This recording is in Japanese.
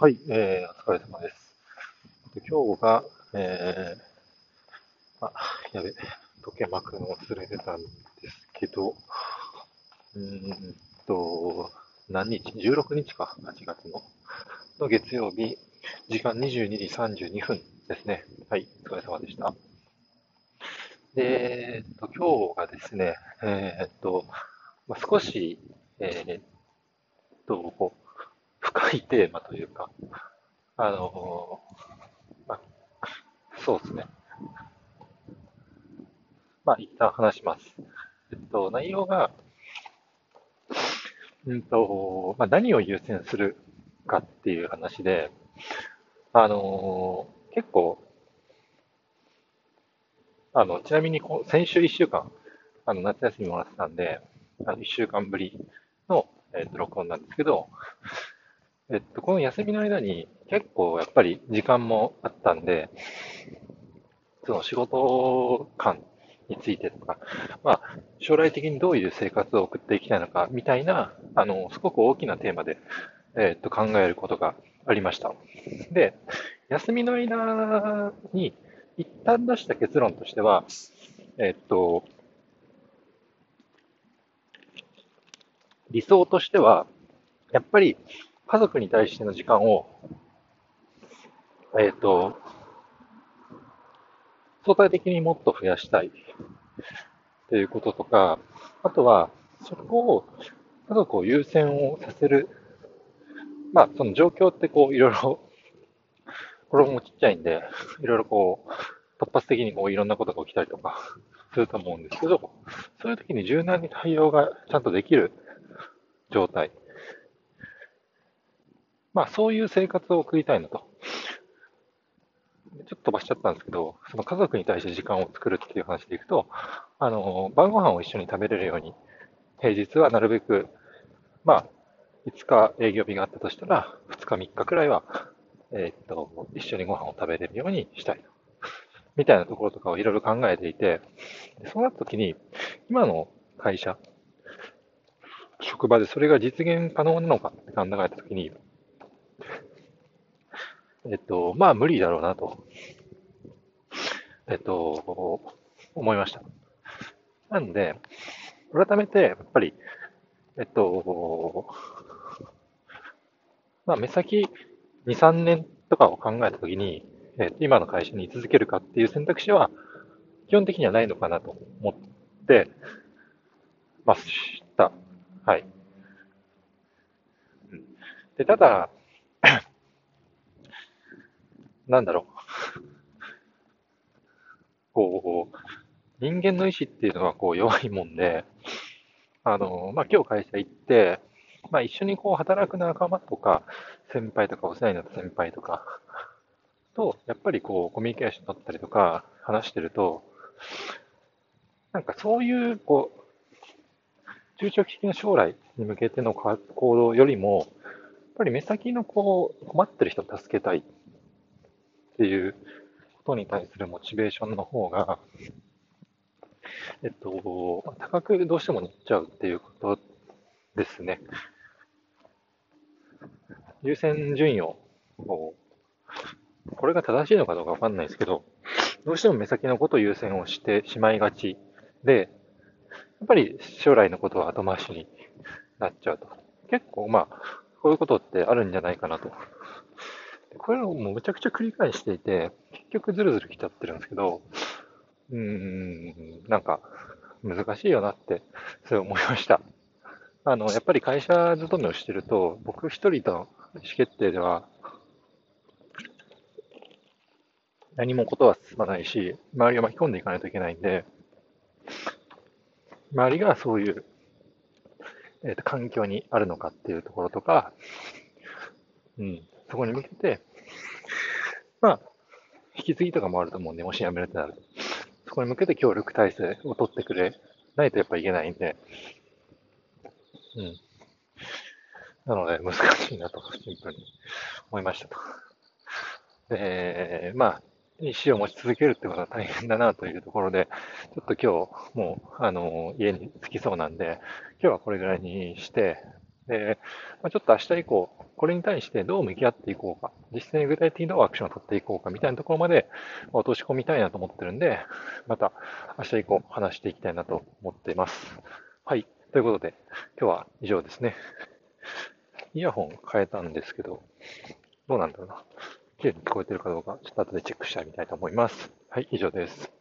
はい、えー、お疲れ様です。今日が、えー、あ、やべ、時計巻くの忘れてたんですけど、うーんと、何日 ?16 日か、8月の。の月曜日、時間22時32分ですね。はい、お疲れ様でした。で、えっと、今日がですね、えー、っと、まあ、少し、えー、っと、深いテーマというか、あのまあ、そうですね。まあ、一旦話します。えっと、内容が、うんと、まあ、何を優先するかっていう話で、あの結構、あの、ちなみにこ先週1週間、あの、夏休みもらってたんで、あの1週間ぶりの、えっと、録音なんですけど、えっと、この休みの間に結構やっぱり時間もあったんで、その仕事感についてとか、まあ、将来的にどういう生活を送っていきたいのかみたいな、あの、すごく大きなテーマで、えっと、考えることがありました。で、休みの間に一旦出した結論としては、えっと、理想としては、やっぱり家族に対しての時間を、えっ、ー、と、相対的にもっと増やしたいということとか、あとは、そこを、家族を優先をさせる、まあ、その状況ってこう、いろいろ、子供もちっちゃいんで、いろいろこう、突発的にこう、いろんなことが起きたりとか、すると思うんですけど、そういう時に柔軟に対応がちゃんとできる状態。まあ、そういう生活を送りたいなと。ちょっと飛ばしちゃったんですけど、その家族に対して時間を作るっていう話でいくと、あの、晩ご飯を一緒に食べれるように、平日はなるべく、まあ、5日営業日があったとしたら、2日3日くらいは、えー、っと、一緒にご飯を食べれるようにしたいと。みたいなところとかをいろいろ考えていて、そうなった時に、今の会社、職場でそれが実現可能なのかって考えた時に、えっと、まあ無理だろうなと、えっと、思いました。なので、改めて、やっぱり、えっと、まあ目先2、3年とかを考えたときに、えっと今の会社に居続けるかっていう選択肢は、基本的にはないのかなと思ってました。はい。で、ただ、なんだろう。こう、人間の意志っていうのはこう弱いもんで、あの、まあ、今日会社行って、まあ、一緒にこう働く仲間とか、先輩とかお世話になった先輩とかと、やっぱりこうコミュニケーション取ったりとか話してると、なんかそういう、こう、中長期的な将来に向けての行動よりも、やっぱり目先のこう困ってる人を助けたいっていうことに対するモチベーションの方が、えっと、高くどうしても乗っちゃうっていうことですね。優先順位を、これが正しいのかどうかわかんないですけど、どうしても目先のことを優先をしてしまいがちで、やっぱり将来のことは後回しになっちゃうと。結構まあ、こういうことってあるんじゃないかなとこれをもうむちゃくちゃ繰り返していて、結局ずるずる来ちゃってるんですけど、うーん、なんか難しいよなって、そう思いました。あの、やっぱり会社勤めをしてると、僕一人の意思決定では、何もことは進まないし、周りを巻き込んでいかないといけないんで、周りがそういう、えーと環境にあるのかっていうところとか、うん、そこに向けて、まあ、引き継ぎとかもあると思うんで、もし辞めるってなると。そこに向けて協力体制を取ってくれないとやっぱいけないんで、うん。なので、難しいなと、シンプルに思いましたと。で、まあ、意思を持ち続けるってことは大変だなというところで、ちょっと今日、もう、あの、家に着きそうなんで、今日はこれぐらいにして、で、まあ、ちょっと明日以降、これに対してどう向き合っていこうか、実際に具体的にどうアクションを取っていこうかみたいなところまで落とし込みたいなと思ってるんで、また明日以降話していきたいなと思っています。はい。ということで、今日は以上ですね。イヤホン変えたんですけど、どうなんだろうな。綺麗に聞こえてるかどうか、ちょっと後でチェックしてみたいと思います。はい、以上です。